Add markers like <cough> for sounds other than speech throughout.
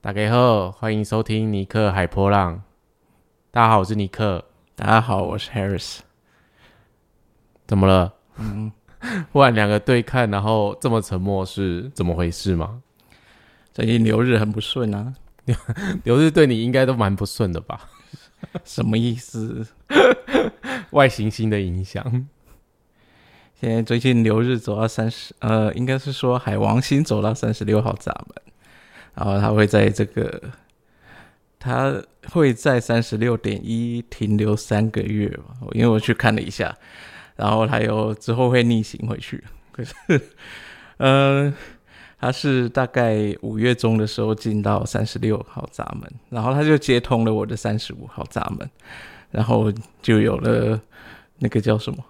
大家好，欢迎收听尼克海波浪。大家好，我是尼克。大家好，我是 Harris。怎么了？嗯，<laughs> 忽然两个对看，然后这么沉默，是怎么回事吗？最近流日很不顺啊，<laughs> 流日对你应该都蛮不顺的吧？<laughs> 什么意思？外行星的影响。现在最近流日走到三十，呃，应该是说海王星走到三十六号闸门，然后它会在这个，它会在三十六点一停留三个月吧？因为我去看了一下，然后它有之后会逆行回去。<laughs> 可是，呃，他是大概五月中的时候进到三十六号闸门，然后他就接通了我的三十五号闸门，然后就有了那个叫什么？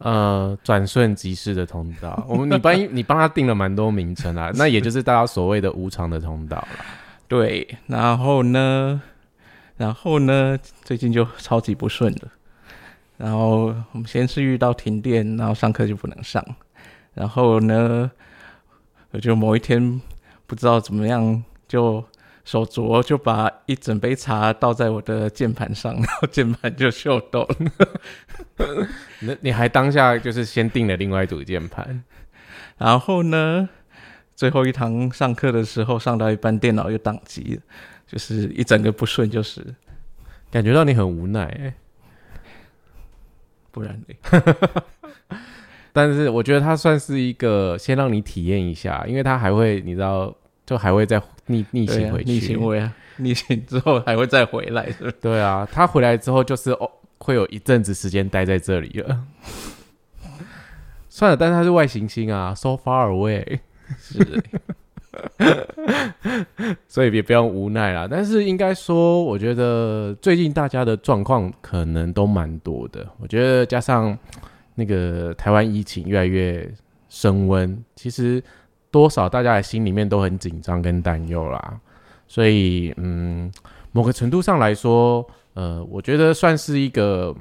呃，转瞬即逝的通道，<laughs> 我们你帮你帮他定了蛮多名称啊，<laughs> 那也就是大家所谓的无常的通道了。对，然后呢，然后呢，最近就超级不顺的。然后我们先是遇到停电，然后上课就不能上。然后呢，我就某一天不知道怎么样就。手镯就把一整杯茶倒在我的键盘上，然后键盘就锈掉了。<laughs> 那你还当下就是先订了另外一组键盘，然后呢，最后一堂上课的时候上到一半，电脑又宕机了，就是一整个不顺，就是感觉到你很无奈哎，不然嘞。<laughs> 但是我觉得它算是一个先让你体验一下，因为它还会你知道。就还会再逆逆行回去，逆行回啊，<laughs> 逆行之后还会再回来，是不是？对啊，他回来之后就是哦，会有一阵子时间待在这里了。<laughs> 算了，但是他是外行星啊，so far away，是，<laughs> 所以也不用无奈啦。但是应该说，我觉得最近大家的状况可能都蛮多的。我觉得加上那个台湾疫情越来越升温，其实。多少大家的心里面都很紧张跟担忧啦，所以嗯，某个程度上来说，呃，我觉得算是一个，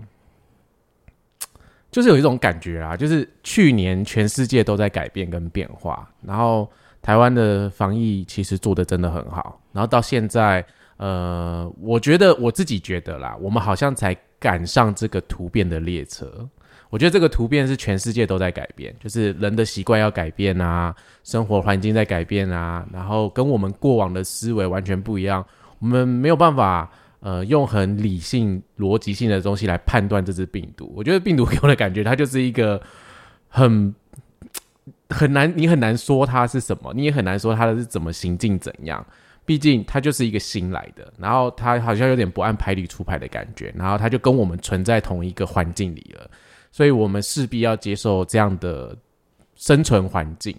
就是有一种感觉啊，就是去年全世界都在改变跟变化，然后台湾的防疫其实做的真的很好，然后到现在，呃，我觉得我自己觉得啦，我们好像才赶上这个突变的列车。我觉得这个突变是全世界都在改变，就是人的习惯要改变啊，生活环境在改变啊，然后跟我们过往的思维完全不一样。我们没有办法呃用很理性、逻辑性的东西来判断这只病毒。我觉得病毒给我的感觉，它就是一个很很难，你很难说它是什么，你也很难说它的是怎么行进怎样。毕竟它就是一个新来的，然后它好像有点不按牌理出牌的感觉，然后它就跟我们存在同一个环境里了。所以我们势必要接受这样的生存环境。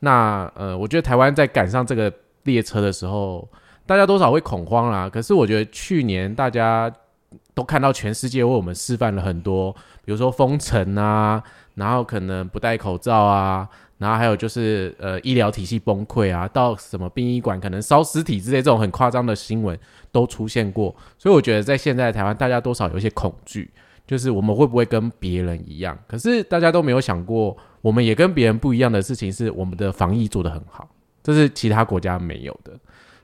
那呃，我觉得台湾在赶上这个列车的时候，大家多少会恐慌啦。可是我觉得去年大家都看到全世界为我们示范了很多，比如说封城啊，然后可能不戴口罩啊，然后还有就是呃医疗体系崩溃啊，到什么殡仪馆可能烧尸体之类这种很夸张的新闻都出现过。所以我觉得在现在台湾，大家多少有一些恐惧。就是我们会不会跟别人一样？可是大家都没有想过，我们也跟别人不一样的事情是，我们的防疫做得很好，这是其他国家没有的。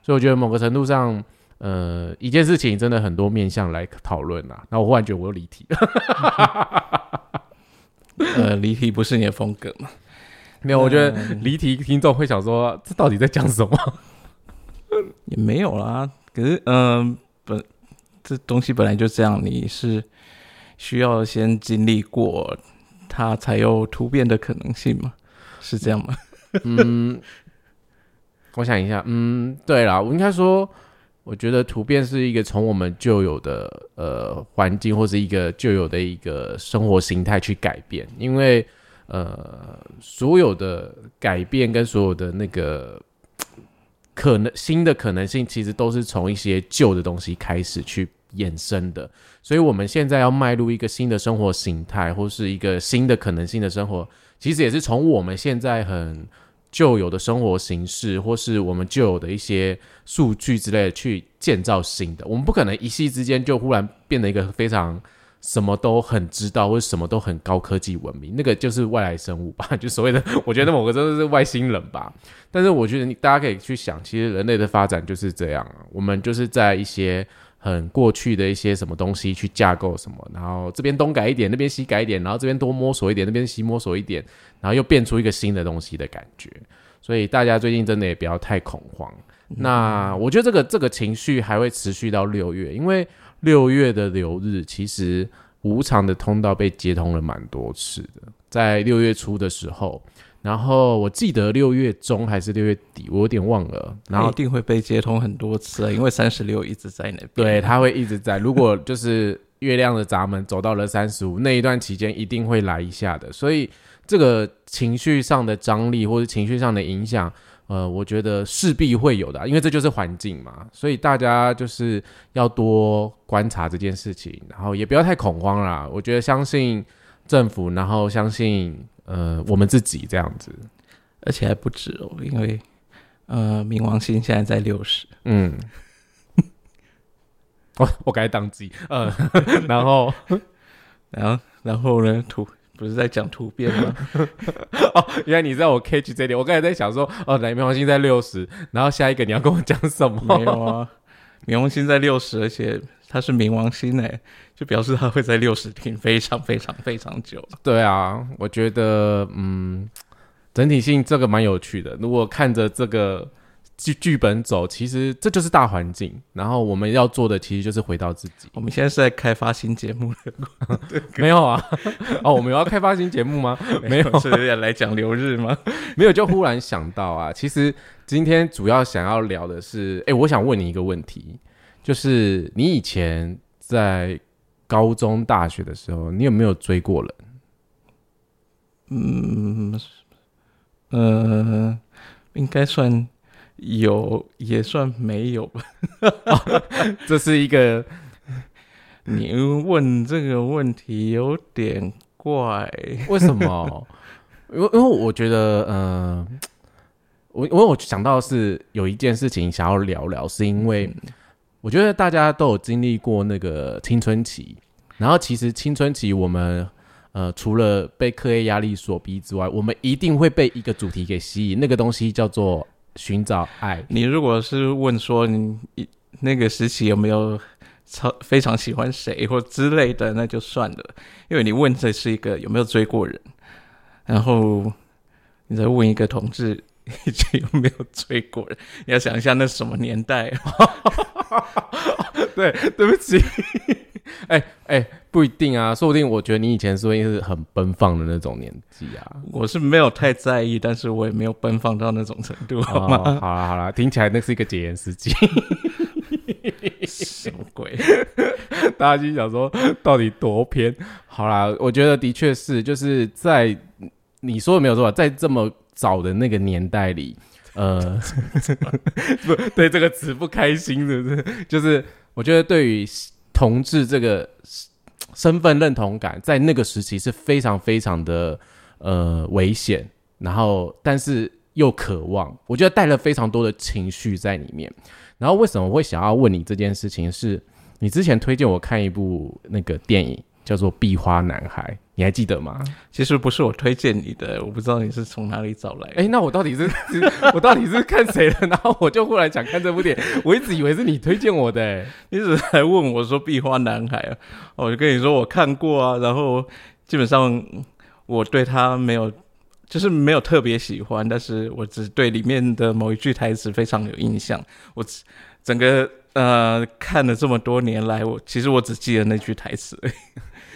所以我觉得某个程度上，呃，一件事情真的很多面向来讨论啊。那我忽然觉得我又离题了。<laughs> 呃，离题不是你的风格吗？没有，我觉得离题听众会想说，这到底在讲什么？也没有啦。可是，嗯，本这东西本来就这样，你是。需要先经历过，它才有突变的可能性吗？是这样吗？嗯，我想一下，嗯，对啦，我应该说，我觉得突变是一个从我们旧有的呃环境或者一个旧有的一个生活形态去改变，因为呃，所有的改变跟所有的那个可能新的可能性，其实都是从一些旧的东西开始去。衍生的，所以我们现在要迈入一个新的生活形态，或是一个新的可能性的生活，其实也是从我们现在很旧有的生活形式，或是我们旧有的一些数据之类的去建造新的。我们不可能一夕之间就忽然变得一个非常什么都很知道，或者什么都很高科技文明，那个就是外来生物吧，<laughs> 就所谓的，我觉得某个真的是外星人吧。但是我觉得你大家可以去想，其实人类的发展就是这样，我们就是在一些很过去的一些什么东西去架构什么，然后这边东改一点，那边西改一点，然后这边多摸索一点，那边西摸索一点，然后又变出一个新的东西的感觉。所以大家最近真的也不要太恐慌。那我觉得这个这个情绪还会持续到六月，因为六月的流日其实无常的通道被接通了蛮多次的，在六月初的时候，然后我记得六月中还是六月底，我有点忘了。然后一定会被接通很多次，因为三十六一直在那边。对，它会一直在。如果就是月亮的闸门走到了三十五那一段期间，一定会来一下的。所以这个情绪上的张力或者情绪上的影响。呃，我觉得势必会有的，因为这就是环境嘛，所以大家就是要多观察这件事情，然后也不要太恐慌啦。我觉得相信政府，然后相信呃我们自己这样子，而且还不止哦，因为呃冥王星现在在六十，嗯，<laughs> 我我该当机，<laughs> 嗯，<laughs> 然后然后然后呢土。不是在讲突变吗？哦，原来你知道我 catch 这点。我刚才在想说，哦，冥王星在六十，然后下一个你要跟我讲什么？没有啊，冥王星在六十，而且它是冥王星诶，就表示它会在六十停非常非常非常久。对啊，我觉得嗯，整体性这个蛮有趣的。如果看着这个。剧剧本走，其实这就是大环境。然后我们要做的，其实就是回到自己。我们现在是在开发新节目没有啊？哦，我们要开发新节目吗？<laughs> 没有，是要来讲留日吗？<laughs> 没有，就忽然想到啊，其实今天主要想要聊的是，哎，我想问你一个问题，就是你以前在高中、大学的时候，你有没有追过人？嗯，呃，应该算。有也算没有吧，<laughs> 这是一个 <laughs> 你问这个问题有点怪，为什么？因为因为我觉得，嗯，我我我想到是有一件事情想要聊聊，是因为我觉得大家都有经历过那个青春期，然后其实青春期我们呃除了被课业压力所逼之外，我们一定会被一个主题给吸引，那个东西叫做。寻找爱。你如果是问说你那个时期有没有超非常喜欢谁或之类的，那就算了，因为你问这是一个有没有追过人，然后你再问一个同志 <laughs> 有没有追过人，你要想一下那什么年代。<laughs> 对，<laughs> 对不起。哎哎，不一定啊，说不定我觉得你以前说应是很奔放的那种年纪啊。我是没有太在意，但是我也没有奔放到那种程度，好吗？好啦好了，听起来那是一个解严时机。什么鬼？大家就想说到底多偏？好啦，我觉得的确是，就是在你说的没有错，在这么早的那个年代里，呃，<laughs> 不对这个词不开心，是不是？就是我觉得对于。同志这个身份认同感，在那个时期是非常非常的呃危险，然后但是又渴望，我觉得带了非常多的情绪在里面。然后为什么会想要问你这件事情？是你之前推荐我看一部那个电影。叫做壁花男孩，你还记得吗？其实不是我推荐你的，我不知道你是从哪里找来。哎，那我到底是 <laughs> 我到底是看谁的？然后我就忽然想看这部电影，我一直以为是你推荐我的。你只是来问我说壁花男孩啊，我就跟你说我看过啊。然后基本上我对他没有，就是没有特别喜欢，但是我只对里面的某一句台词非常有印象。我整个呃看了这么多年来，我其实我只记得那句台词。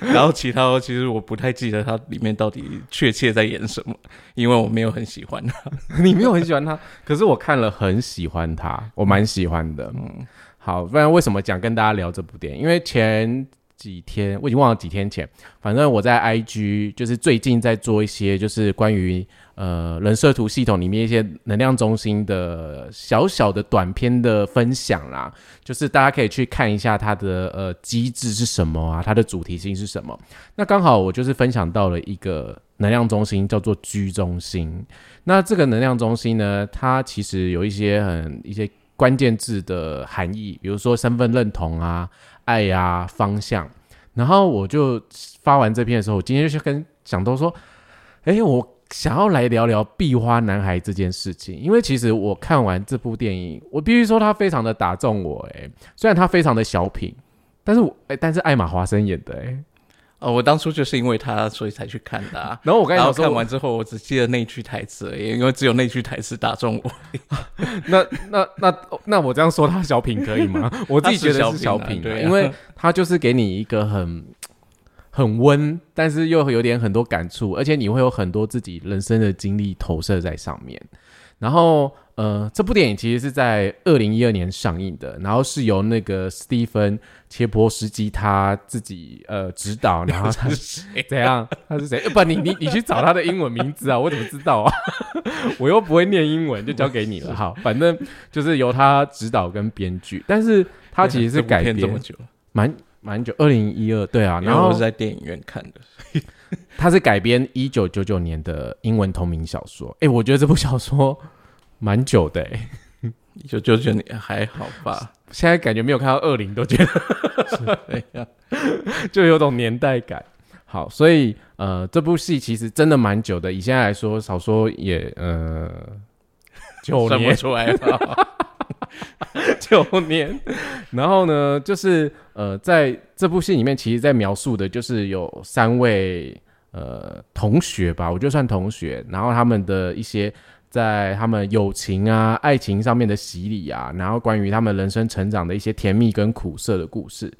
<laughs> 然后其他其实我不太记得它里面到底确切在演什么，因为我没有很喜欢他。<laughs> 你没有很喜欢他，可是我看了很喜欢他，我蛮喜欢的。嗯，好，不然为什么讲跟大家聊这部电影？因为前几天我已经忘了几天前，反正我在 IG 就是最近在做一些就是关于。呃，人设图系统里面一些能量中心的小小的短片的分享啦，就是大家可以去看一下它的呃机制是什么啊，它的主题性是什么。那刚好我就是分享到了一个能量中心，叫做居中心。那这个能量中心呢，它其实有一些很一些关键字的含义，比如说身份认同啊、爱呀、方向。然后我就发完这篇的时候，我今天就去跟蒋都说，哎，我想要来聊聊壁花男孩这件事情，因为其实我看完这部电影，我必须说他非常的打中我，哎，虽然他非常的小品，但是我哎，但是艾玛华生演的，哎。哦，我当初就是因为他，所以才去看的。<laughs> 然后我刚才看完之后，我只记得那句台词，因为只有那句台词打中我。<laughs> 那那那那我这样说他小品可以吗？<laughs> 我自己觉得是小品，对，因为他就是给你一个很很温，但是又有点很多感触，而且你会有很多自己人生的经历投射在上面，然后。呃，这部电影其实是在二零一二年上映的，然后是由那个斯蒂芬切波斯基他自己呃指导，然后他是怎样？他是谁？不，你你你去找他的英文名字啊！我怎么知道啊？<laughs> 我又不会念英文，就交给你了。好，反正就是由他指导跟编剧，但是他其实是改编这么久，蛮蛮久，二零一二对啊，然后我是在电影院看的，他是改编一九九九年的英文同名小说。哎，我觉得这部小说。蛮久的，<laughs> 就就觉得还好吧。现在感觉没有看到二零，都觉得 <laughs> <laughs> 就有种年代感。好，所以呃，这部戏其实真的蛮久的。以现在来说，少说也呃九年出来了，九年。然后呢，就是呃，在这部戏里面，其实在描述的就是有三位呃同学吧，我就算同学，然后他们的一些。在他们友情啊、爱情上面的洗礼啊，然后关于他们人生成长的一些甜蜜跟苦涩的故事。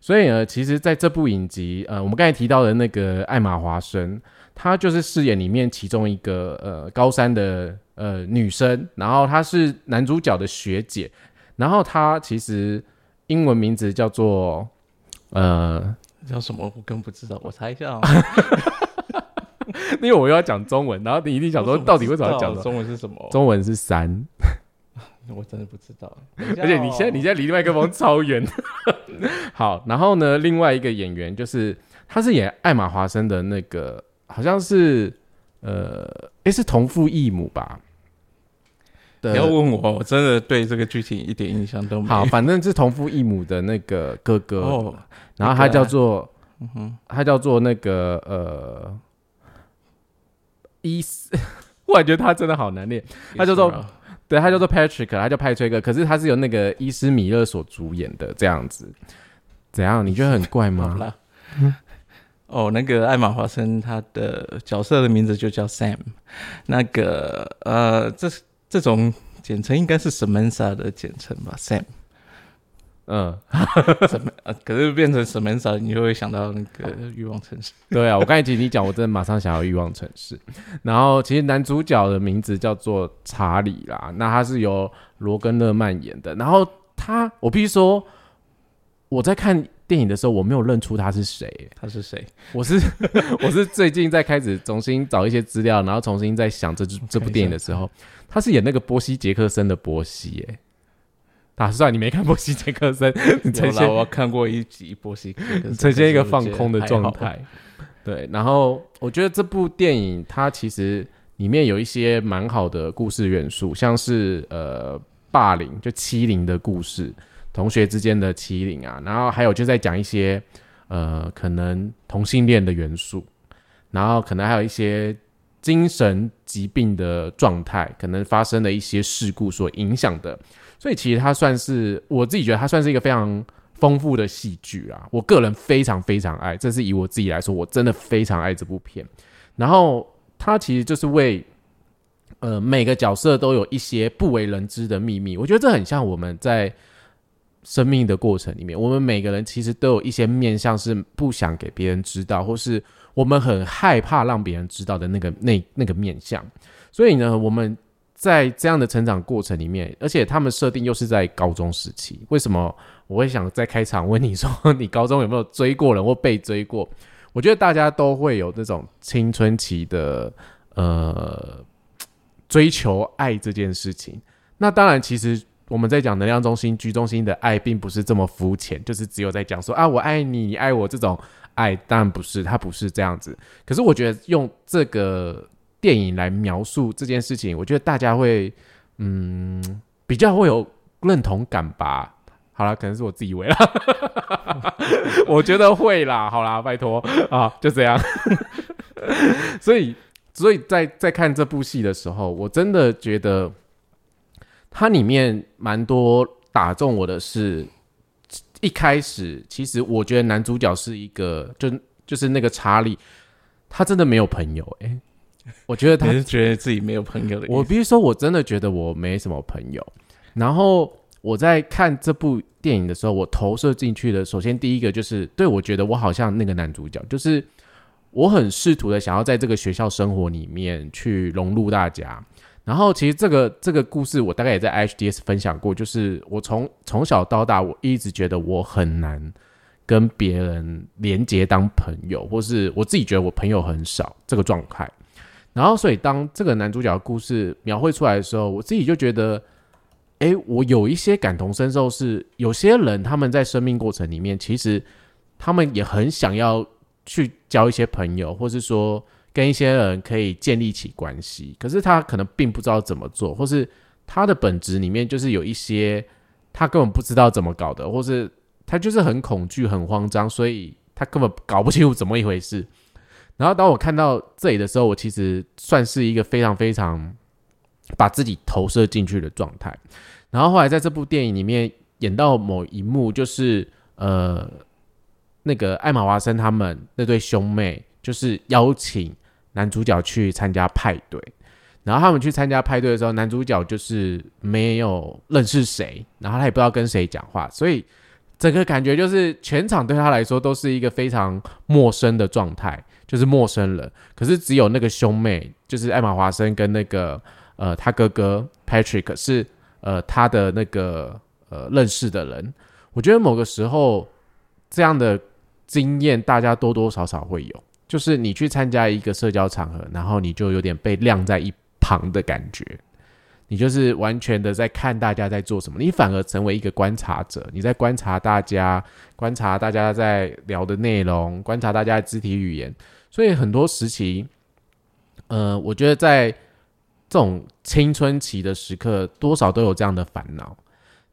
所以呢，其实在这部影集，呃，我们刚才提到的那个艾玛华生，她就是饰演里面其中一个呃高三的呃女生，然后她是男主角的学姐，然后她其实英文名字叫做呃叫什么？我更不知道，我猜一下。<laughs> <laughs> 因为我又要讲中文，然后你一定想说，到底为什么要讲中文是什么？中文是三，<laughs> 我真的不知道。<laughs> 而且你现在你现在离麦克风超远。好，然后呢，另外一个演员就是他是演艾玛华生的那个，好像是呃，诶，是同父异母吧？不要问我，我真的对这个剧情一点印象都没有。好，反正是同父异母的那个哥哥，哦、然后他叫做，嗯哼，他叫做那个呃。伊斯，<laughs> 我感觉他真的好难念。他叫做，对他叫做 Patrick，他叫派崔克。可是他是由那个伊斯米勒所主演的这样子。怎样？你觉得很怪吗？哦，那个艾玛华森，他的角色的名字就叫 Sam。那个呃，这这种简称应该是 Samantha 的简称吧？Sam。嗯，什么？可是变成什么色，你就会想到那个欲望城市。对啊，我刚才其实你讲，我真的马上想要欲望城市。<laughs> 然后其实男主角的名字叫做查理啦，那他是由罗根勒曼演的。然后他，我必须说，我在看电影的时候，我没有认出他是谁。他是谁？我是 <laughs> 我是最近在开始重新找一些资料，然后重新在想这这部电影的时候，他是演那个波西杰克森的波西，哎。打算你没看波西杰克森，<laughs> 有啦，我看过一集波西杰克森，呈现一个放空的状态。对，然后我觉得这部电影它其实里面有一些蛮好的故事元素，像是呃霸凌就欺凌的故事，同学之间的欺凌啊，然后还有就在讲一些呃可能同性恋的元素，然后可能还有一些精神疾病的状态，可能发生的一些事故所影响的。所以其实它算是我自己觉得它算是一个非常丰富的戏剧啊，我个人非常非常爱，这是以我自己来说，我真的非常爱这部片。然后它其实就是为呃每个角色都有一些不为人知的秘密，我觉得这很像我们在生命的过程里面，我们每个人其实都有一些面相是不想给别人知道，或是我们很害怕让别人知道的那个那那个面相。所以呢，我们。在这样的成长过程里面，而且他们设定又是在高中时期，为什么我会想在开场问你说，你高中有没有追过人或被追过？我觉得大家都会有那种青春期的呃追求爱这件事情。那当然，其实我们在讲能量中心、居中心的爱，并不是这么肤浅，就是只有在讲说啊，我爱你，你爱我这种爱，当然不是，它不是这样子。可是我觉得用这个。电影来描述这件事情，我觉得大家会嗯比较会有认同感吧。好啦，可能是我自以为啦，<laughs> 我觉得会啦。好啦，拜托啊，就这样。<laughs> 所以，所以在在看这部戏的时候，我真的觉得它里面蛮多打中我的是，一开始其实我觉得男主角是一个，就就是那个查理，他真的没有朋友哎、我觉得他是觉得自己没有朋友的？我必须说，我真的觉得我没什么朋友。然后我在看这部电影的时候，我投射进去的，首先第一个就是，对我觉得我好像那个男主角，就是我很试图的想要在这个学校生活里面去融入大家。然后其实这个这个故事，我大概也在 HDS 分享过，就是我从从小到大，我一直觉得我很难跟别人连接当朋友，或是我自己觉得我朋友很少这个状态。然后，所以当这个男主角的故事描绘出来的时候，我自己就觉得，哎，我有一些感同身受是，有些人他们在生命过程里面，其实他们也很想要去交一些朋友，或是说跟一些人可以建立起关系，可是他可能并不知道怎么做，或是他的本质里面就是有一些他根本不知道怎么搞的，或是他就是很恐惧、很慌张，所以他根本搞不清楚怎么一回事。然后当我看到这里的时候，我其实算是一个非常非常把自己投射进去的状态。然后后来在这部电影里面演到某一幕，就是呃，那个艾玛华森他们那对兄妹，就是邀请男主角去参加派对。然后他们去参加派对的时候，男主角就是没有认识谁，然后他也不知道跟谁讲话，所以整个感觉就是全场对他来说都是一个非常陌生的状态。就是陌生人，可是只有那个兄妹，就是艾玛华森跟那个呃他哥哥 Patrick 是呃他的那个呃认识的人。我觉得某个时候这样的经验大家多多少少会有，就是你去参加一个社交场合，然后你就有点被晾在一旁的感觉，你就是完全的在看大家在做什么，你反而成为一个观察者，你在观察大家，观察大家在聊的内容，观察大家的肢体语言。所以很多时期，呃，我觉得在这种青春期的时刻，多少都有这样的烦恼。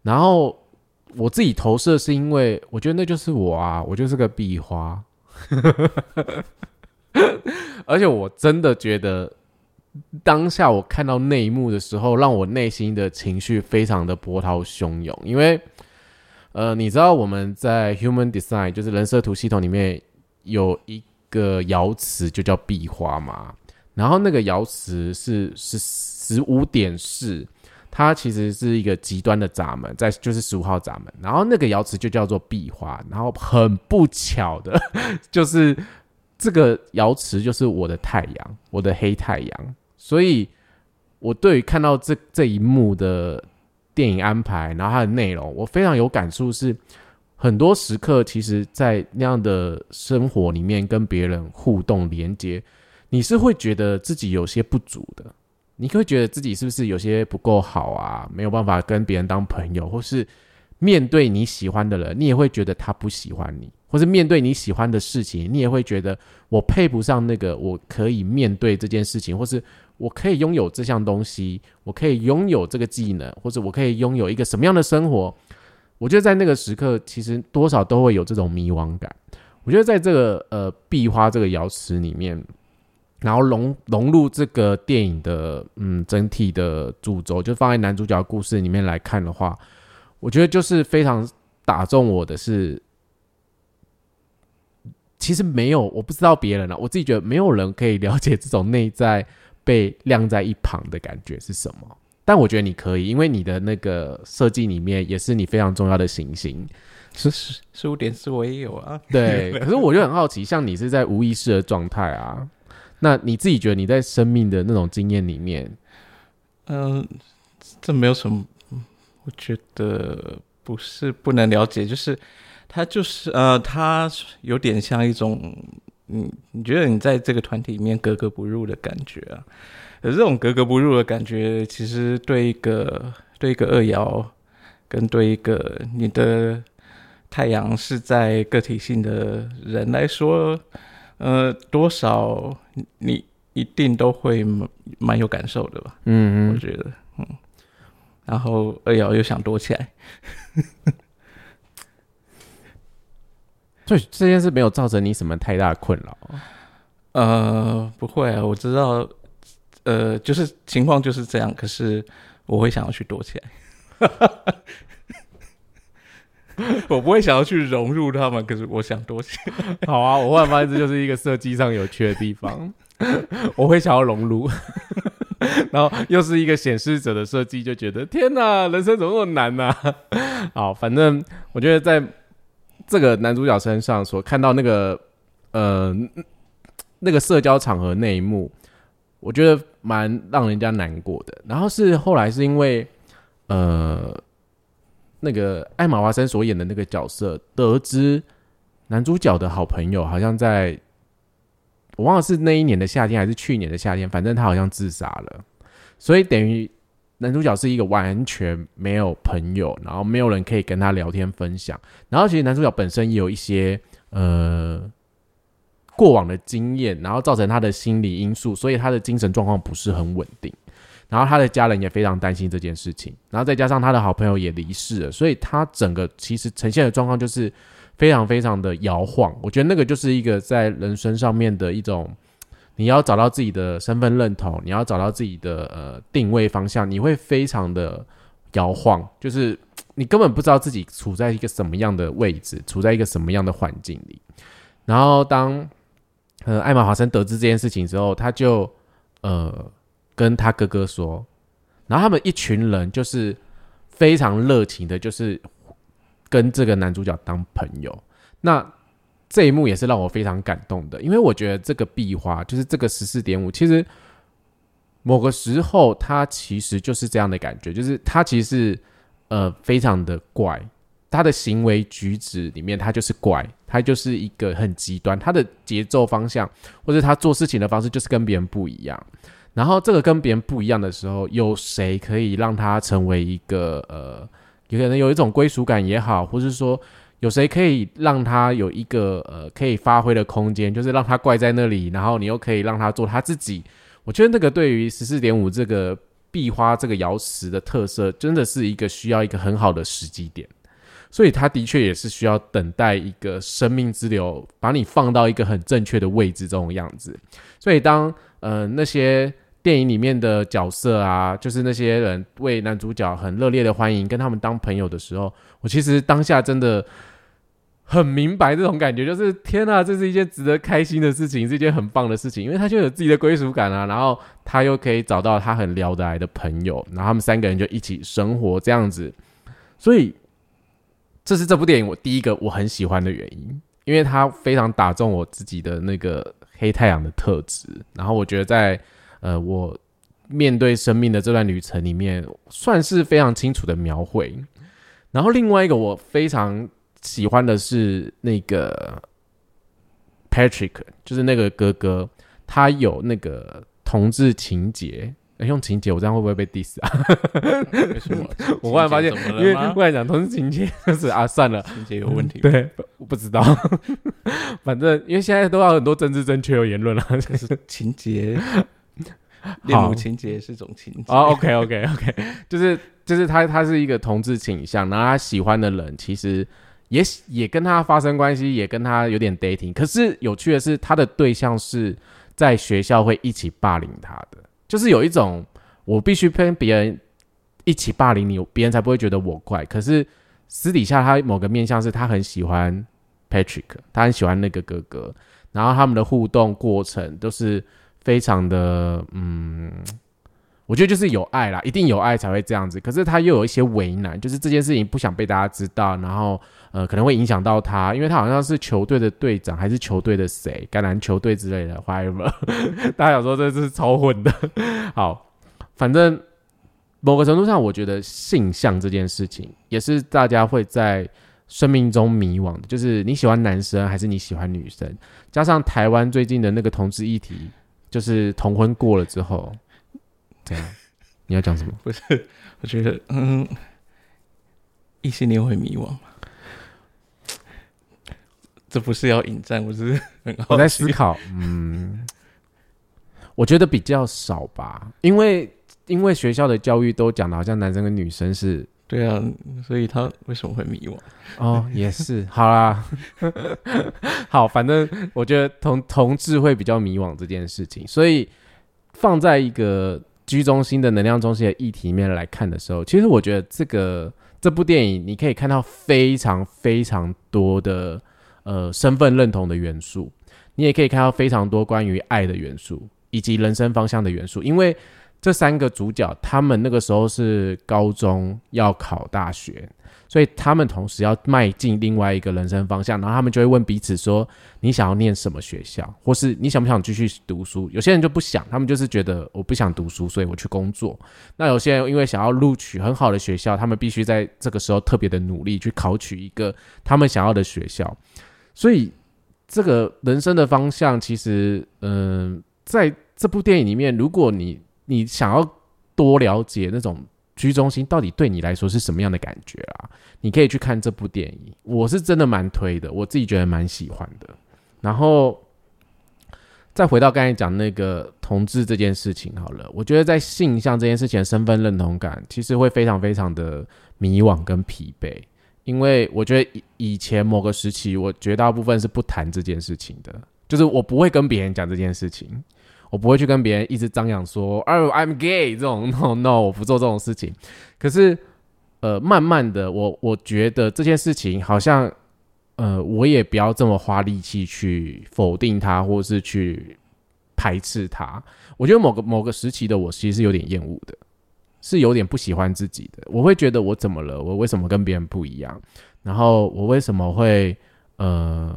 然后我自己投射，是因为我觉得那就是我啊，我就是个壁花。<laughs> 而且我真的觉得，当下我看到那一幕的时候，让我内心的情绪非常的波涛汹涌。因为，呃，你知道我们在 Human Design 就是人设图系统里面有一个瑶池就叫壁花嘛，然后那个瑶池是是十五点四，它其实是一个极端的闸门，在就是十五号闸门，然后那个瑶池就叫做壁花，然后很不巧的，<laughs> 就是这个瑶池就是我的太阳，我的黑太阳，所以我对于看到这这一幕的电影安排，然后它的内容，我非常有感触是。很多时刻，其实，在那样的生活里面，跟别人互动连接，你是会觉得自己有些不足的，你会觉得自己是不是有些不够好啊？没有办法跟别人当朋友，或是面对你喜欢的人，你也会觉得他不喜欢你，或是面对你喜欢的事情，你也会觉得我配不上那个我可以面对这件事情，或是我可以拥有这项东西，我可以拥有这个技能，或者我可以拥有一个什么样的生活。我觉得在那个时刻，其实多少都会有这种迷惘感。我觉得在这个呃壁花这个瑶池里面，然后融融入这个电影的嗯整体的主轴，就放在男主角故事里面来看的话，我觉得就是非常打中我的是，其实没有我不知道别人了、啊，我自己觉得没有人可以了解这种内在被晾在一旁的感觉是什么。但我觉得你可以，因为你的那个设计里面也是你非常重要的行星。十十十五点四我也有啊。<laughs> 对，可是我就很好奇，像你是在无意识的状态啊，那你自己觉得你在生命的那种经验里面，嗯、呃，这没有什么，我觉得不是不能了解，就是它就是呃，它有点像一种，嗯，你觉得你在这个团体里面格格不入的感觉啊。这种格格不入的感觉，其实对一个对一个二爻，跟对一个你的太阳是在个体性的人来说，呃，多少你一定都会蛮有感受的吧？嗯我觉得，嗯。然后二爻又想躲起来，<laughs> 所以这件事没有造成你什么太大的困扰。呃，不会啊，我知道，呃，就是情况就是这样，可是我会想要去躲起来，<laughs> 我不会想要去融入他们，可是我想躲起来。<laughs> 好啊，我忽然发现这就是一个设计上有趣的地方。<laughs> 我会想要融入，然后又是一个显示者的设计，就觉得天哪，人生怎么那么难呢？好，反正我觉得在这个男主角身上所看到那个呃那个社交场合那一幕，我觉得蛮让人家难过的。然后是后来是因为呃那个艾玛华森所演的那个角色得知男主角的好朋友好像在。我忘了是那一年的夏天还是去年的夏天，反正他好像自杀了，所以等于男主角是一个完全没有朋友，然后没有人可以跟他聊天分享，然后其实男主角本身也有一些呃过往的经验，然后造成他的心理因素，所以他的精神状况不是很稳定，然后他的家人也非常担心这件事情，然后再加上他的好朋友也离世了，所以他整个其实呈现的状况就是。非常非常的摇晃，我觉得那个就是一个在人生上面的一种，你要找到自己的身份认同，你要找到自己的呃定位方向，你会非常的摇晃，就是你根本不知道自己处在一个什么样的位置，处在一个什么样的环境里。然后当呃艾玛华森得知这件事情之后，他就呃跟他哥哥说，然后他们一群人就是非常热情的，就是。跟这个男主角当朋友，那这一幕也是让我非常感动的，因为我觉得这个壁画就是这个十四点五，其实某个时候他其实就是这样的感觉，就是他其实呃非常的怪，他的行为举止里面他就是怪，他就是一个很极端，他的节奏方向或者他做事情的方式就是跟别人不一样，然后这个跟别人不一样的时候，有谁可以让他成为一个呃？有可能有一种归属感也好，或是说有谁可以让他有一个呃可以发挥的空间，就是让他怪在那里，然后你又可以让他做他自己。我觉得那个对于十四点五这个壁花这个瑶池的特色，真的是一个需要一个很好的时机点。所以他的确也是需要等待一个生命之流把你放到一个很正确的位置这种样子。所以当呃那些。电影里面的角色啊，就是那些人为男主角很热烈的欢迎，跟他们当朋友的时候，我其实当下真的很明白这种感觉，就是天呐，这是一件值得开心的事情，是一件很棒的事情，因为他就有自己的归属感啊，然后他又可以找到他很聊得来的朋友，然后他们三个人就一起生活这样子，所以这是这部电影我第一个我很喜欢的原因，因为它非常打中我自己的那个黑太阳的特质，然后我觉得在。呃，我面对生命的这段旅程里面，算是非常清楚的描绘。然后另外一个我非常喜欢的是那个 Patrick，就是那个哥哥，他有那个同志情节。用情节，我这样会不会被 diss 啊？<laughs> 为什么？<laughs> 我忽然发现，因为忽然讲同志情节，<laughs> 就是啊，算了，情节有问题。对，我不知道。反正因为现在都要很多政治正确的言论了，就是情节。恋母情节是种情节哦，OK OK OK，就是就是他他是一个同志倾向，然后他喜欢的人其实也也跟他发生关系，也跟他有点 dating。可是有趣的是，他的对象是在学校会一起霸凌他的，就是有一种我必须跟别人一起霸凌你，别人才不会觉得我怪。可是私底下他某个面向是他很喜欢 Patrick，他很喜欢那个哥哥，然后他们的互动过程都是。非常的，嗯，我觉得就是有爱啦，一定有爱才会这样子。可是他又有一些为难，就是这件事情不想被大家知道，然后呃可能会影响到他，因为他好像是球队的队长，还是球队的谁，橄榄球队之类的，whatever。<laughs> <laughs> 大家想说这是超混的。好，反正某个程度上，我觉得性向这件事情也是大家会在生命中迷惘的，就是你喜欢男生还是你喜欢女生，加上台湾最近的那个同志议题。就是同婚过了之后，对你要讲什么？不是，我觉得嗯，异性恋会迷惘吗？这不是要引战，我是 <laughs> 我在思考。嗯，我觉得比较少吧，因为因为学校的教育都讲的好像男生跟女生是对啊，所以他为什么会迷惘？哦，也是，好啦，<laughs> 好，反正我觉得同同志会比较迷惘这件事情，所以放在一个居中心的能量中心的议题里面来看的时候，其实我觉得这个这部电影你可以看到非常非常多的呃身份认同的元素，你也可以看到非常多关于爱的元素以及人生方向的元素，因为。这三个主角，他们那个时候是高中要考大学，所以他们同时要迈进另外一个人生方向，然后他们就会问彼此说：“你想要念什么学校？或是你想不想继续读书？”有些人就不想，他们就是觉得我不想读书，所以我去工作。那有些人因为想要录取很好的学校，他们必须在这个时候特别的努力去考取一个他们想要的学校。所以这个人生的方向，其实，嗯，在这部电影里面，如果你你想要多了解那种居中心到底对你来说是什么样的感觉啊？你可以去看这部电影，我是真的蛮推的，我自己觉得蛮喜欢的。然后再回到刚才讲那个同志这件事情好了，我觉得在性向这件事情身份认同感，其实会非常非常的迷惘跟疲惫，因为我觉得以以前某个时期，我绝大部分是不谈这件事情的，就是我不会跟别人讲这件事情。我不会去跟别人一直张扬说，哦，I'm gay 这种，no no，我不做这种事情。可是，呃，慢慢的，我我觉得这件事情好像，呃，我也不要这么花力气去否定它，或是去排斥它。我觉得某个某个时期的我，其实是有点厌恶的，是有点不喜欢自己的。我会觉得我怎么了？我为什么跟别人不一样？然后我为什么会，呃？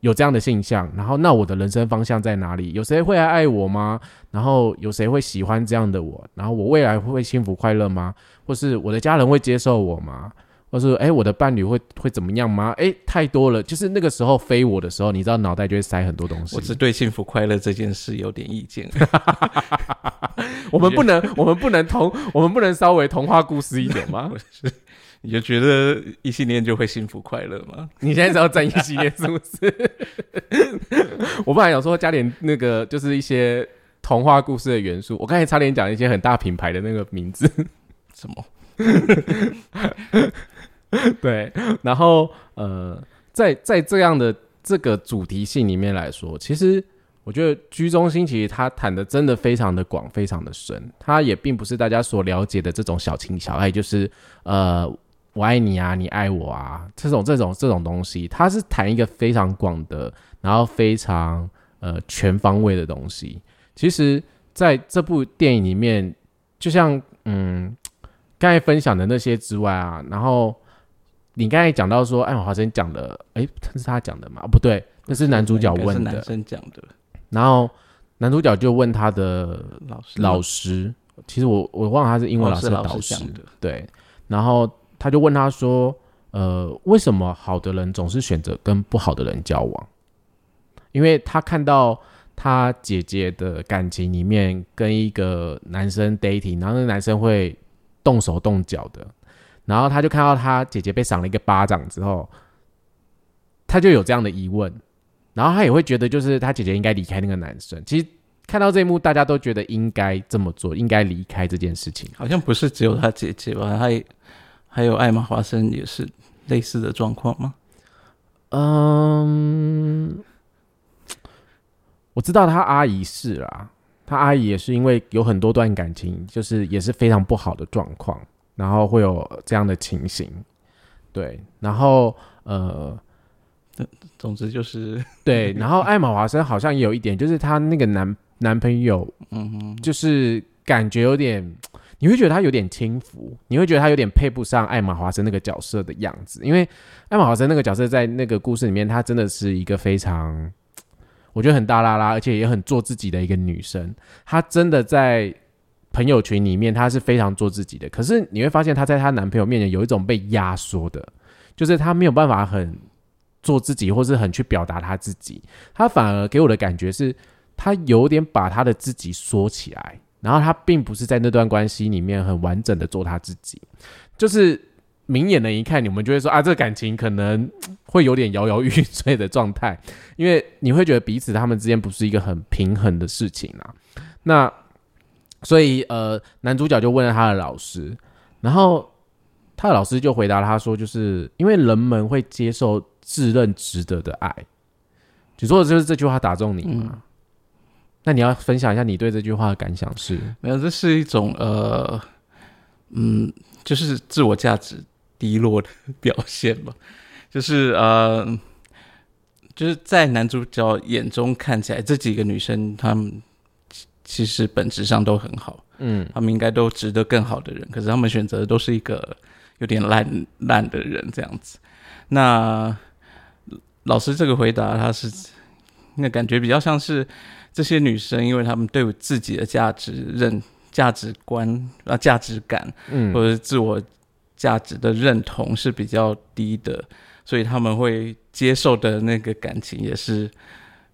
有这样的现象，然后那我的人生方向在哪里？有谁会来爱我吗？然后有谁会喜欢这样的我？然后我未来会幸福快乐吗？或是我的家人会接受我吗？或是哎，我的伴侣会会怎么样吗？哎，太多了，就是那个时候飞我的时候，你知道脑袋就会塞很多东西。我只对幸福快乐这件事有点意见。<laughs> 我们不能，我们不能同，我们不能稍微童话故事一点吗？你就觉得异性恋就会幸福快乐吗？你现在是要争异性恋是不是？<laughs> 我本来想说加点那个，就是一些童话故事的元素。我刚才差点讲一些很大品牌的那个名字，什么？<laughs> <laughs> 对，然后呃，在在这样的这个主题性里面来说，其实我觉得居中心其实他谈的真的非常的广，非常的深。他也并不是大家所了解的这种小情小爱，就是呃。我爱你啊，你爱我啊，这种这种这种东西，它是谈一个非常广的，然后非常呃全方位的东西。其实，在这部电影里面，就像嗯刚才分享的那些之外啊，然后你刚才讲到说，艾玛华生讲的，哎，那是他讲的吗？不对，那是男主角问的，男生讲的。然后男主角就问他的老师，老师，其实我我忘了他是英文老师导师的，对，然后。他就问他说：“呃，为什么好的人总是选择跟不好的人交往？因为他看到他姐姐的感情里面跟一个男生 dating，然后那男生会动手动脚的，然后他就看到他姐姐被赏了一个巴掌之后，他就有这样的疑问，然后他也会觉得就是他姐姐应该离开那个男生。其实看到这一幕，大家都觉得应该这么做，应该离开这件事情。好像不是只有他姐姐吧？还。”还有艾玛华森也是类似的状况吗？嗯，我知道他阿姨是啦，他阿姨也是因为有很多段感情，就是也是非常不好的状况，然后会有这样的情形。对，然后呃，总之就是 <laughs> 对，然后艾玛华森好像也有一点，就是她那个男男朋友，嗯哼，就是感觉有点。你会觉得他有点轻浮，你会觉得他有点配不上艾玛华森那个角色的样子，因为艾玛华森那个角色在那个故事里面，她真的是一个非常，我觉得很大拉拉，而且也很做自己的一个女生。她真的在朋友群里面，她是非常做自己的。可是你会发现，她在她男朋友面前有一种被压缩的，就是她没有办法很做自己，或是很去表达她自己。她反而给我的感觉是，她有点把她的自己缩起来。然后她并不是在那段关系里面很完整的做她自己，就是明眼人一看，你们就会说啊，这感情可能会有点摇摇欲坠的状态，因为你会觉得彼此他们之间不是一个很平衡的事情啊。那所以呃，男主角就问了他的老师，然后他的老师就回答他说，就是因为人们会接受自认值得的爱。你说的就是这句话打中你吗？那你要分享一下你对这句话的感想是？没有，这是一种呃，嗯，就是自我价值低落的 <laughs> 表现吧。就是呃，就是在男主角眼中看起来，这几个女生她们其实本质上都很好，嗯。他们应该都值得更好的人，可是他们选择的都是一个有点烂烂的人这样子。那老师这个回答，他是那感觉比较像是这些女生，因为她们对自己的价值认、价值观啊、价值感，嗯。或者是自我价值的认同是比较低的，所以他们会接受的那个感情也是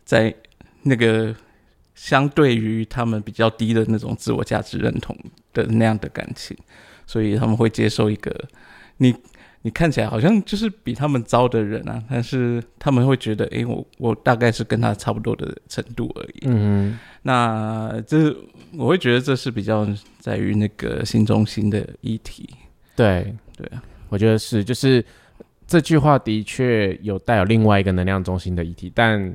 在那个相对于他们比较低的那种自我价值认同的那样的感情，所以他们会接受一个你你看起来好像就是比他们糟的人啊，但是他们会觉得，诶，我我大概是跟他差不多的程度而已。嗯那这我会觉得这是比较在于那个新中心的议题。对对啊，我觉得是，就是这句话的确有带有另外一个能量中心的议题，但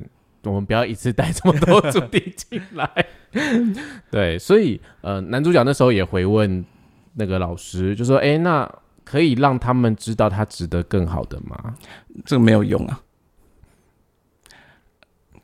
我们不要一次带这么多主题进来。<laughs> 对，所以呃，男主角那时候也回问那个老师，就说：“哎，那可以让他们知道他值得更好的吗这个没有用啊。？”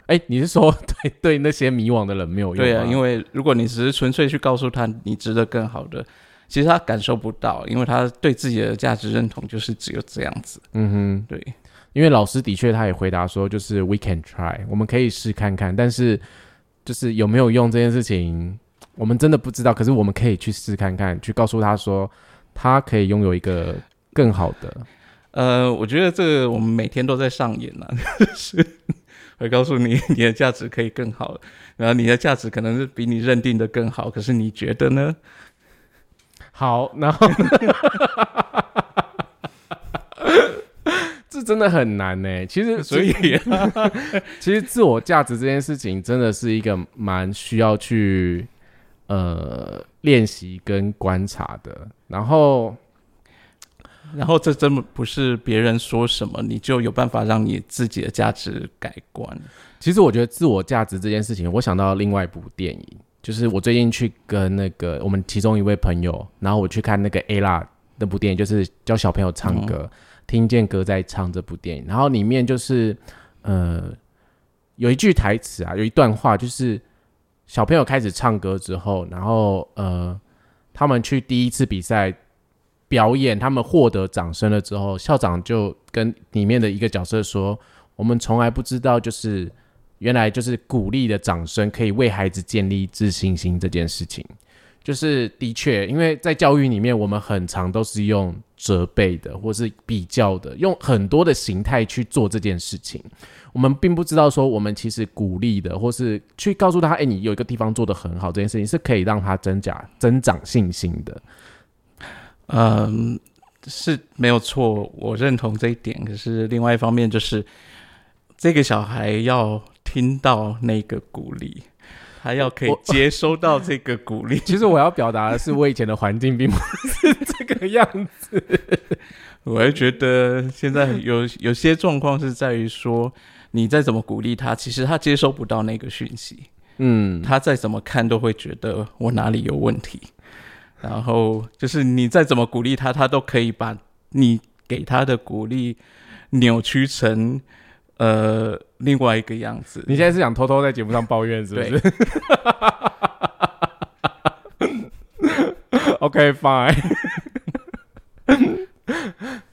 哎，你是说对对那些迷惘的人没有用？对啊，因为如果你只是纯粹去告诉他你值得更好的，其实他感受不到，因为他对自己的价值认同就是只有这样子。嗯哼，对，因为老师的确他也回答说，就是 we can try，我们可以试看看，但是就是有没有用这件事情，我们真的不知道。可是我们可以去试看看，去告诉他说，他可以拥有一个更好的。呃，我觉得这个我们每天都在上演啊，<laughs> 就是会告诉你你的价值可以更好，然后你的价值可能是比你认定的更好，可是你觉得呢？好，然后呢 <laughs> 这真的很难呢。其实，<laughs> 所以 <laughs> 其实自我价值这件事情，真的是一个蛮需要去呃练习跟观察的。然后，然后这真的不是别人说什么你就有办法让你自己的价值改观。其实我觉得自我价值这件事情，我想到另外一部电影，就是我最近去跟那个我们其中一位朋友，然后我去看那个 ella 那部电影，就是教小朋友唱歌，听见歌在唱这部电影，然后里面就是呃有一句台词啊，有一段话，就是小朋友开始唱歌之后，然后呃他们去第一次比赛表演，他们获得掌声了之后，校长就跟里面的一个角色说：“我们从来不知道，就是原来就是鼓励的掌声可以为孩子建立自信心这件事情。”就是的确，因为在教育里面，我们很常都是用责备的，或是比较的，用很多的形态去做这件事情。我们并不知道说，我们其实鼓励的，或是去告诉他，哎、你有一个地方做得很好，这件事情是可以让他增加增长信心的。嗯，是没有错，我认同这一点。可是另外一方面，就是这个小孩要听到那个鼓励，他要可以接收到这个鼓励。<laughs> 其实我要表达的是，我以前的环境并不是这个样子。<laughs> 我还觉得现在有有些状况是在于说，你再怎么鼓励他，其实他接收不到那个讯息，嗯，他再怎么看都会觉得我哪里有问题。然后就是你再怎么鼓励他，他都可以把你给他的鼓励扭曲成呃另外一个样子。你现在是想偷偷在节目上抱怨是不是？<laughs> OK fine。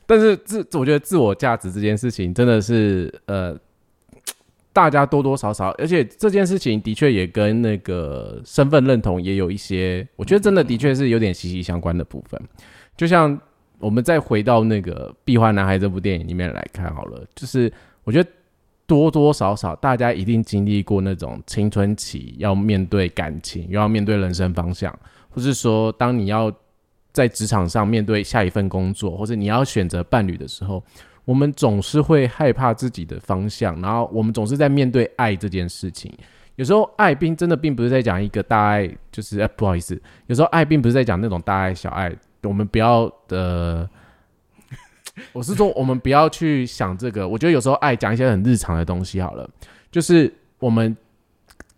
但是自我觉得自我价值这件事情真的是呃，大家多多少少，而且这件事情的确也跟那个身份认同也有一些，我觉得真的的确是有点息息相关的部分。就像我们再回到那个《壁花男孩》这部电影里面来看好了，就是我觉得多多少少大家一定经历过那种青春期要面对感情，又要面对人生方向，或是说当你要在职场上面对下一份工作，或者你要选择伴侣的时候，我们总是会害怕自己的方向，然后我们总是在面对爱这件事情。有时候爱并真的并不是在讲一个大爱，就是、呃、不好意思，有时候爱并不是在讲那种大爱小爱，我们不要呃 <laughs> 我是说，我们不要去想这个。我觉得有时候爱讲一些很日常的东西好了，就是我们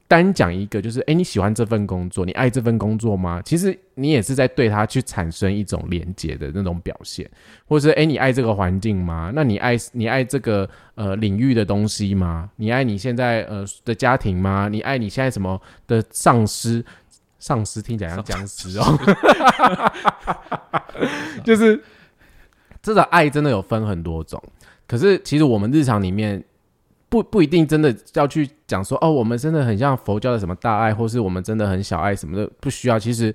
单讲一个，就是哎，你喜欢这份工作，你爱这份工作吗？其实你也是在对他去产生一种连接的那种表现，或者是哎，你爱这个环境吗？那你爱你爱这个呃领域的东西吗？你爱你现在呃的家庭吗？你爱你现在什么的上司？上司听起来像僵尸哦，<laughs> 就是这个爱真的有分很多种。可是其实我们日常里面不不一定真的要去讲说哦，我们真的很像佛教的什么大爱，或是我们真的很小爱什么的，不需要。其实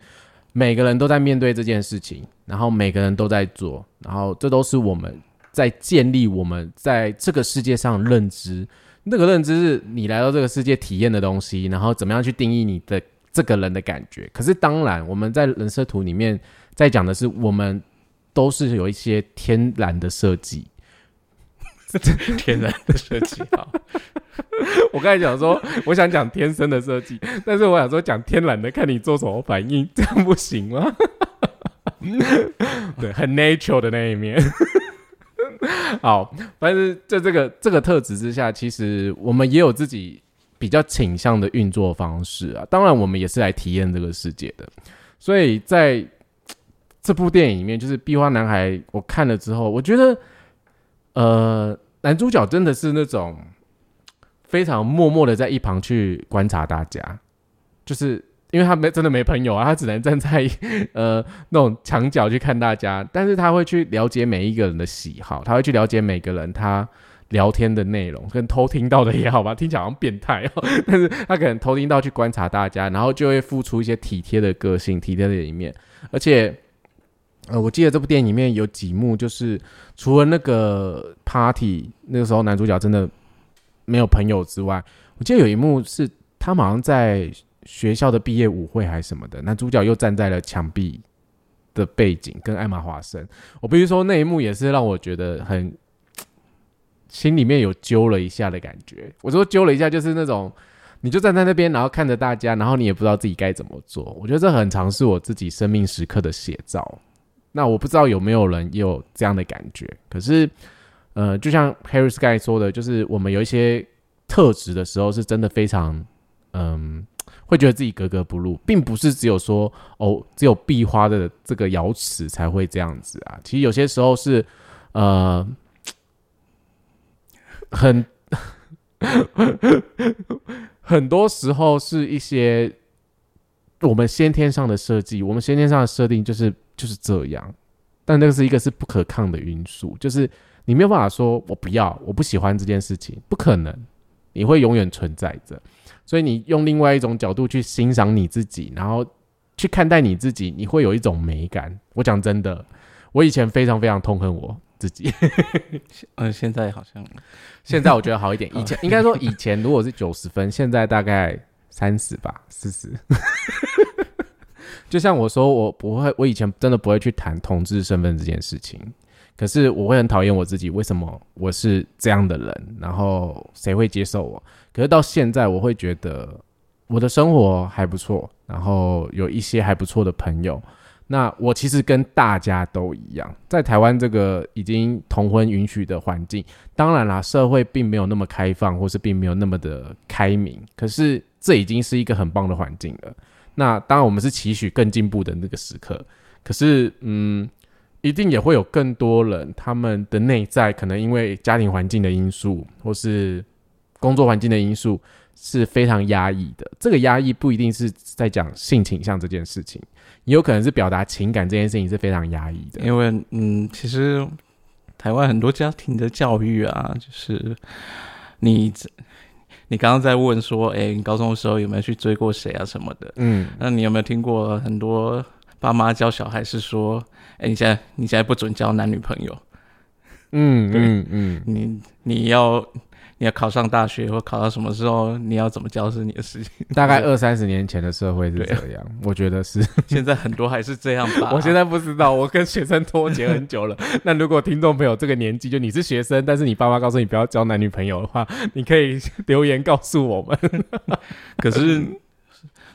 每个人都在面对这件事情，然后每个人都在做，然后这都是我们在建立我们在这个世界上认知。那个认知是你来到这个世界体验的东西，然后怎么样去定义你的。这个人的感觉，可是当然，我们在人设图里面在讲的是，我们都是有一些天然的设计，<laughs> 天然的设计。<laughs> 好，我刚才讲说，我想讲天生的设计，但是我想说讲天然的，看你做什么反应，<laughs> 这样不行吗？对，很 natural 的那一面。好，但是在这个这个特质之下，其实我们也有自己。比较倾向的运作方式啊，当然我们也是来体验这个世界的，所以在这部电影里面，就是《壁花男孩》，我看了之后，我觉得，呃，男主角真的是那种非常默默的在一旁去观察大家，就是因为他没真的没朋友啊，他只能站在呃那种墙角去看大家，但是他会去了解每一个人的喜好，他会去了解每个人他。聊天的内容跟偷听到的也好吧，听起来好像变态哦。<laughs> 但是他可能偷听到去观察大家，然后就会付出一些体贴的个性、体贴的一面。而且，呃，我记得这部电影里面有几幕，就是除了那个 party 那个时候男主角真的没有朋友之外，我记得有一幕是他好像在学校的毕业舞会还是什么的，男主角又站在了墙壁的背景跟艾玛华森。我必须说那一幕也是让我觉得很。心里面有揪了一下的感觉。我说揪了一下，就是那种，你就站在那边，然后看着大家，然后你也不知道自己该怎么做。我觉得这很尝试我自己生命时刻的写照。那我不知道有没有人有这样的感觉。可是，呃，就像 Harry Sky 说的，就是我们有一些特质的时候，是真的非常，嗯，会觉得自己格格不入，并不是只有说哦，只有壁花的这个瑶池才会这样子啊。其实有些时候是，呃。很很多时候是一些我们先天上的设计，我们先天上的设定就是就是这样，但那个是一个是不可抗的因素，就是你没有办法说我不要，我不喜欢这件事情，不可能，你会永远存在着。所以你用另外一种角度去欣赏你自己，然后去看待你自己，你会有一种美感。我讲真的，我以前非常非常痛恨我。自己，<laughs> 嗯，现在好像，<laughs> 现在我觉得好一点。<laughs> 以前应该说以前如果是九十分，现在大概三十吧，四十。就像我说，我不会，我以前真的不会去谈同志身份这件事情。可是我会很讨厌我自己，为什么我是这样的人？然后谁会接受我？可是到现在，我会觉得我的生活还不错，然后有一些还不错的朋友。那我其实跟大家都一样，在台湾这个已经同婚允许的环境，当然啦，社会并没有那么开放，或是并没有那么的开明，可是这已经是一个很棒的环境了。那当然，我们是期许更进步的那个时刻。可是，嗯，一定也会有更多人，他们的内在可能因为家庭环境的因素，或是工作环境的因素，是非常压抑的。这个压抑不一定是在讲性倾向这件事情。也有可能是表达情感这件事情是非常压抑的，因为嗯，其实台湾很多家庭的教育啊，就是你你刚刚在问说，哎，你高中的时候有没有去追过谁啊什么的？嗯，那你有没有听过很多爸妈教小孩是说，哎，你现在你现在不准交男女朋友？嗯嗯嗯，你你要。你要考上大学或考到什么时候，你要怎么教是你的事情。大概二三十年前的社会是这样，我觉得是。现在很多还是这样吧。<laughs> 我现在不知道，我跟学生脱节很久了。<laughs> 那如果听众朋友这个年纪，就你是学生，但是你爸妈告诉你不要交男女朋友的话，你可以留言告诉我们。<laughs> 可是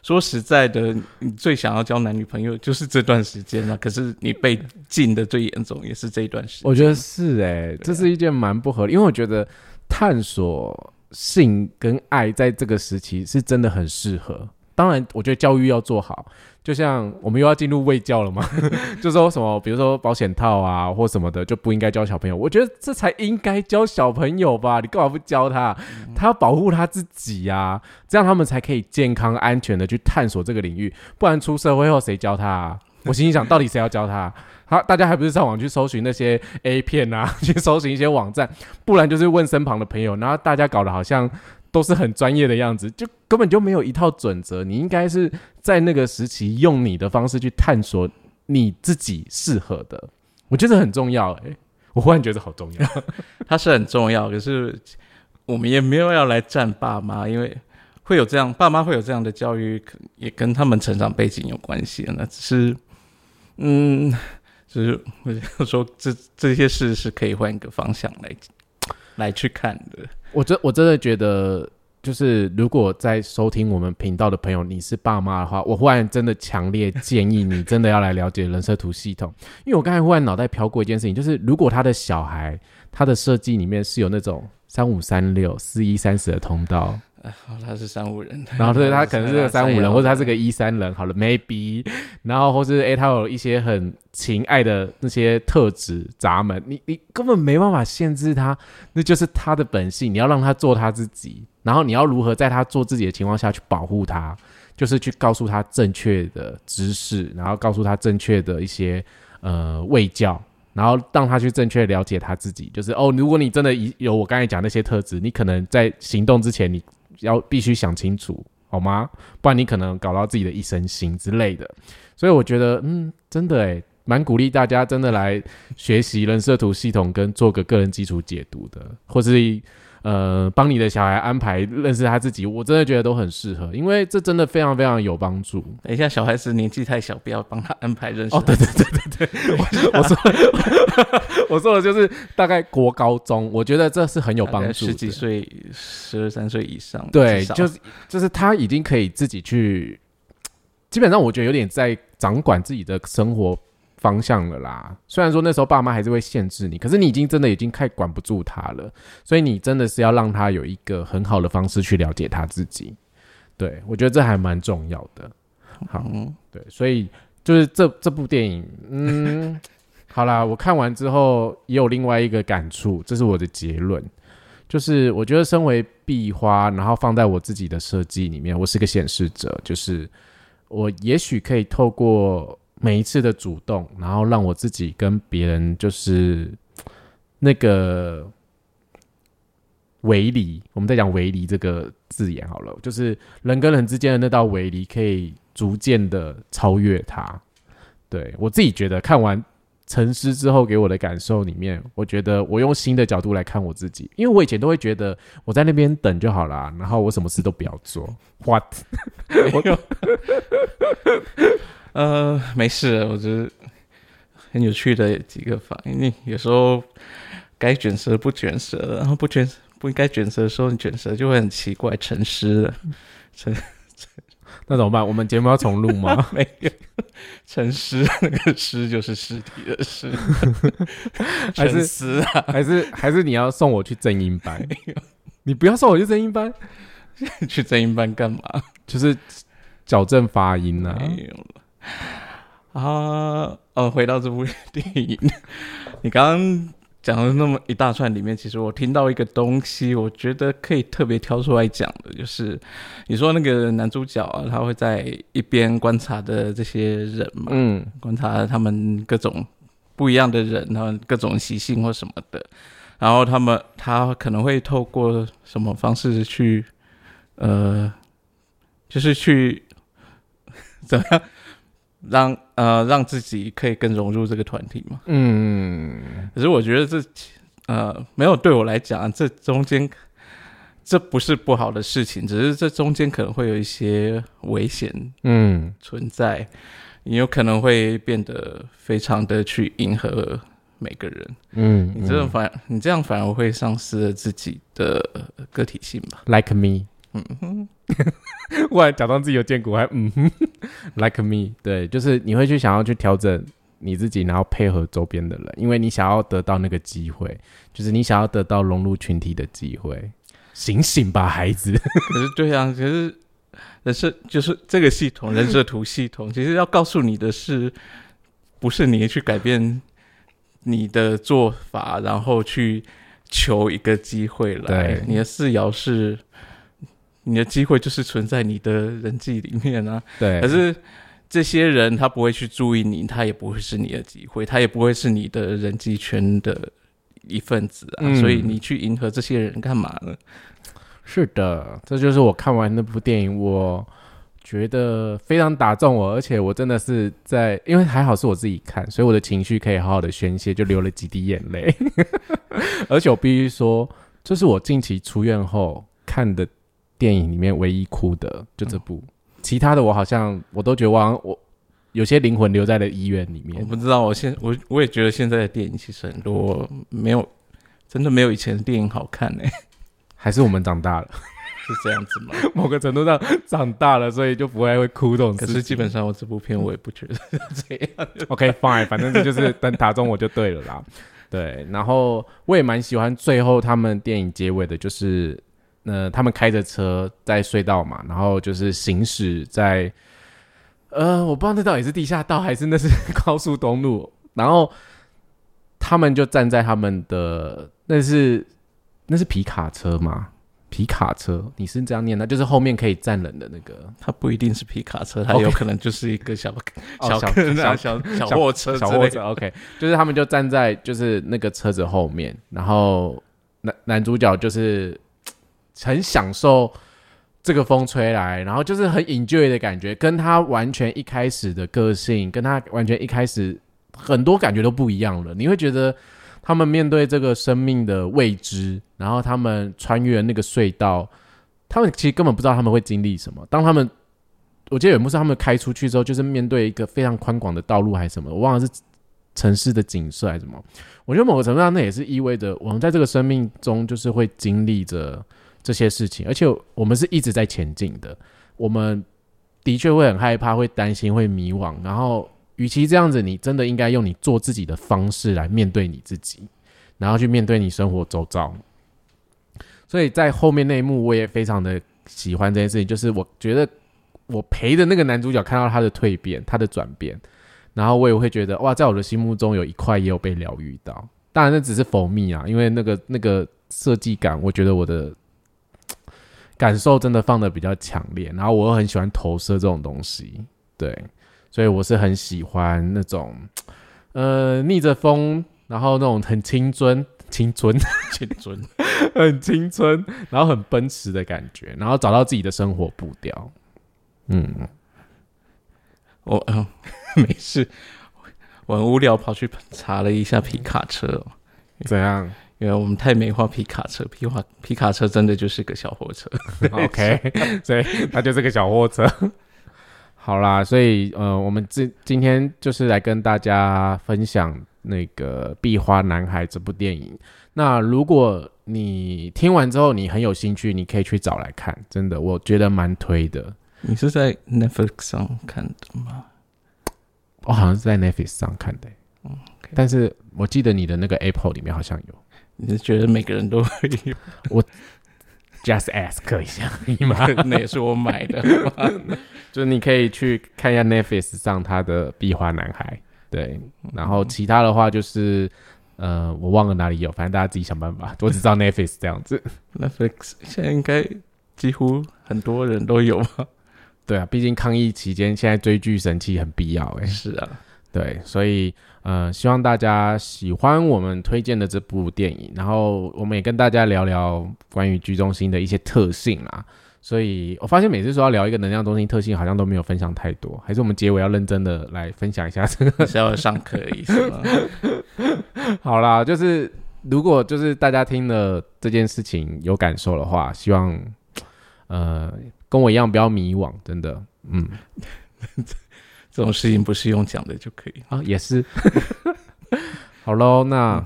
说实在的，你最想要交男女朋友就是这段时间啊。可是你被禁的最严重也是这一段时间。我觉得是哎、这是一件蛮不合理，因为我觉得探索性跟爱在这个时期是真的很适合。当然，我觉得教育要做好，就像我们又要进入卫教了嘛，<laughs> 就说什么，比如说保险套啊或什么的，就不应该教小朋友。我觉得这才应该教小朋友吧，你干嘛不教他？他要保护他自己呀、这样他们才可以健康安全的去探索这个领域。不然出社会后谁教他、啊？我心里想，到底谁要教他？他大家还不是上网去搜寻那些 A 片啊，<laughs> 去搜寻一些网站，不然就是问身旁的朋友，然后大家搞得好像都是很专业的样子，就根本就没有一套准则。你应该是在那个时期用你的方式去探索你自己适合的，我觉得很重要、欸。我忽然觉得好重要。<laughs> 它是很重要，可是我们也没有要来站爸妈，因为会有这样，爸妈会有这样的教育，也跟他们成长背景有关系。那只是，嗯，只是我想说这这些事是可以换一个方向来来去看的。我真我真的觉得，就是如果在收听我们频道的朋友，你是爸妈的话，我忽然真的强烈建议你真的要来了解人设图系统，因为我刚才忽然脑袋飘过一件事情，就是如果他的小孩他的设计里面是有那种三五三六四一三十的通道，哦，他是三五人，然后对他可能是个三五人，或者他是个个一三人，好了，maybe，然后或是诶、他有一些很情爱的那些特质闸门，你你根本没办法限制他，那就是他的本性，你要让他做他自己，然后你要如何在他做自己的情况下去保护他，就是去告诉他正确的知识，然后告诉他正确的一些呃卫教。然后让他去正确了解他自己，就是哦，如果你真的有我刚才讲那些特质，你可能在行动之前，你要必须想清楚，好吗？不然你可能搞到自己的一身腥之类的。所以我觉得，嗯，真的诶，蛮鼓励大家真的来学习人设图系统，跟做个个人基础解读的，或是呃帮你的小孩安排认识他自己，我真的觉得都很适合，因为这真的非常非常有帮助。等一下，小孩子年纪太小，不要帮他安排认识。哦，对对对对对，我 <laughs> 我说我说的就是大概国高中，我觉得这是很有帮助。十几岁、十二三岁以上，对，就是就是他已经可以自己去，基本上我觉得有点在掌管自己的生活方向了啦。虽然说那时候爸妈还是会限制你，可是你已经真的已经快管不住他了，所以你真的是要让他有一个很好的方式去了解他自己。对我觉得这还蛮重要的。好，嗯，对，所以就是这这部电影，嗯，<laughs> 好啦，我看完之后也有另外一个感触，这是我的结论，就是我觉得身为壁花，然后放在我自己的设计里面，我是个显示者，就是我也许可以透过每一次的主动，然后让我自己跟别人就是 <tsk> 那个围篱，我们在讲围篱这个字眼好了，就是人跟人之间的那道围篱可以逐渐的超越它。对我自己觉得看完沉思之后给我的感受里面，我觉得我用新的角度来看我自己，因为我以前都会觉得我在那边等就好啦，然后我什么事都不要做。What？<laughs> <laughs> <laughs> 我呃，没事，我觉得很有趣的几个反应。你有时候该卷舌不卷舌，然后不卷不应该卷舌的时候，你卷舌就会很奇怪，沉思了。那怎么办？我们节目要重录吗？<laughs> 没有，沉思那个尸就是尸体的尸，<laughs> 还是沉思啊？还是还是你要送我去正音班？你不要送我去正音班，<laughs> 去正音班干嘛？就是矫正发音啊。没有了啊。哦，回到这部 <laughs> 电影，你刚刚讲了那么一大串，里面其实我听到一个东西，我觉得可以特别挑出来讲的，就是你说那个男主角啊，他会在一边观察的这些人嘛，嗯观察他们各种不一样的人，他们各种习性或什么的，然后他们他可能会透过什么方式去，呃，就是去怎么样让呃让自己可以更融入这个团体嘛。嗯，可是我觉得这呃没有对我来讲，这中间这不是不好的事情，只是这中间可能会有一些危险嗯存在，你有可能会变得非常的去迎合每个人，嗯，你这种反你这样反而会丧失了自己的个体性吧？like me，嗯哼，忽然假装自己有见骨，还嗯哼，<laughs> like me，对，就是你会去想要去调整你自己，然后配合周边的人，因为你想要得到那个机会，就是你想要得到融入群体的机会。醒醒吧，孩子！可是对啊，其实人设就是这个系统，人设图系统，其实要告诉你的是，不是你去改变你的做法，然后去求一个机会来。你的四爻是，你的机会就是存在你的人际里面啊。对。可是这些人他不会去注意你，他也不会是你的机会，他也不会是你的人际圈的。一份子啊，所以你去迎合这些人干嘛呢？是的，这就是我看完那部电影，我觉得非常打中我，而且我真的是在，因为还好是我自己看，所以我的情绪可以好好的宣泄，就流了几滴眼泪。<laughs> 而且我必须说，这是我近期出院后看的电影里面唯一哭的，就这部，其他的我好像我都觉得我我。有些灵魂留在了医院里面。我不知道，我现我我也觉得现在的电影其实很多没有，真的没有以前的电影好看呢。<laughs> 还是我们长大了，<laughs> 是这样子吗？<laughs> 某个程度上长大了，所以就不会会哭这种。可是基本上我这部片我也不觉得这样。OK，fine，反正就是等打中我就对了啦。对，然后我也蛮喜欢最后他们电影结尾的，就是呃，他们开着车在隧道嘛，然后就是行驶在。呃，我不知道那到底是地下道还是那是高速公路。然后他们就站在他们的那是那是皮卡车吗？皮卡车，你是这样念的？就是后面可以站人的那个？它不一定是皮卡车，它有可能就是一个小 <laughs> 小小小小货车，小货车。OK，就是他们就站在就是那个车子后面，然后男男主角就是很享受。这个风吹来，然后就是很 enjoy 的感觉，跟他完全一开始的个性，跟他完全一开始很多感觉都不一样了。你会觉得他们面对这个生命的未知，然后他们穿越那个隧道，他们其实根本不知道他们会经历什么。当他们，我记得有幕是他们开出去之后，就是面对一个非常宽广的道路还是什么，我忘了是城市的景色还是什么。我觉得某个程度上，那也是意味着我们在这个生命中，就是会经历着。这些事情，而且我们是一直在前进的。我们的确会很害怕，会担心，会迷惘。然后，与其这样子，你真的应该用你做自己的方式来面对你自己，然后去面对你生活周遭。所以在后面那一幕，我也非常的喜欢这件事情。就是我觉得我陪着那个男主角看到他的蜕变，他的转变，然后我也会觉得哇，在我的心目中有一块也有被疗愈到。当然，那只是否密啊，因为那个那个设计感，我觉得我的。感受真的放的比较强烈，然后我又很喜欢投射这种东西，对，所以我是很喜欢那种，呃，逆着风，然后那种很青春、青春、青春、<laughs> 很青春，然后很奔驰的感觉，然后找到自己的生活步调。嗯，我嗯 <laughs> 没事，我很无聊跑去查了一下皮卡车，怎样？因为我们太美化皮卡车，皮化皮卡车真的就是个小货车。<laughs> OK，所以它就是个小货车。<laughs> 好啦，所以呃，我们今今天就是来跟大家分享那个《壁花男孩》这部电影。那如果你听完之后你很有兴趣，你可以去找来看，真的，我觉得蛮推的。你是在 Netflix 上看的吗？我好像是在 Netflix 上看的。嗯，但是我记得你的那个 Apple 里面好像有。你是觉得每个人都会有？<laughs> 我 just ask 一下，<laughs> 那也是我买的。<laughs> 就是你可以去看一下 Netflix 上他的《壁花男孩》，对。然后其他的话就是，呃，我忘了哪里有，反正大家自己想办法。我只知道 Netflix 这样子。Netflix 现在应该几乎很多人都有吧？对啊，毕竟抗疫期间，现在追剧神器很必要。哎，是啊，对，所以。呃，希望大家喜欢我们推荐的这部电影，然后我们也跟大家聊聊关于居中心的一些特性啦。所以我发现每次说要聊一个能量中心特性，好像都没有分享太多，还是我们结尾要认真的来分享一下这个，是要上课意思吗？<laughs> 好啦，就是如果就是大家听了这件事情有感受的话，希望呃跟我一样不要迷惘，真的，嗯。<laughs> 这种事情不是用讲的就可以啊，也是。<laughs> 好喽，那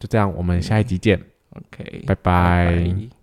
就这样，我们下一集见。OK，拜拜。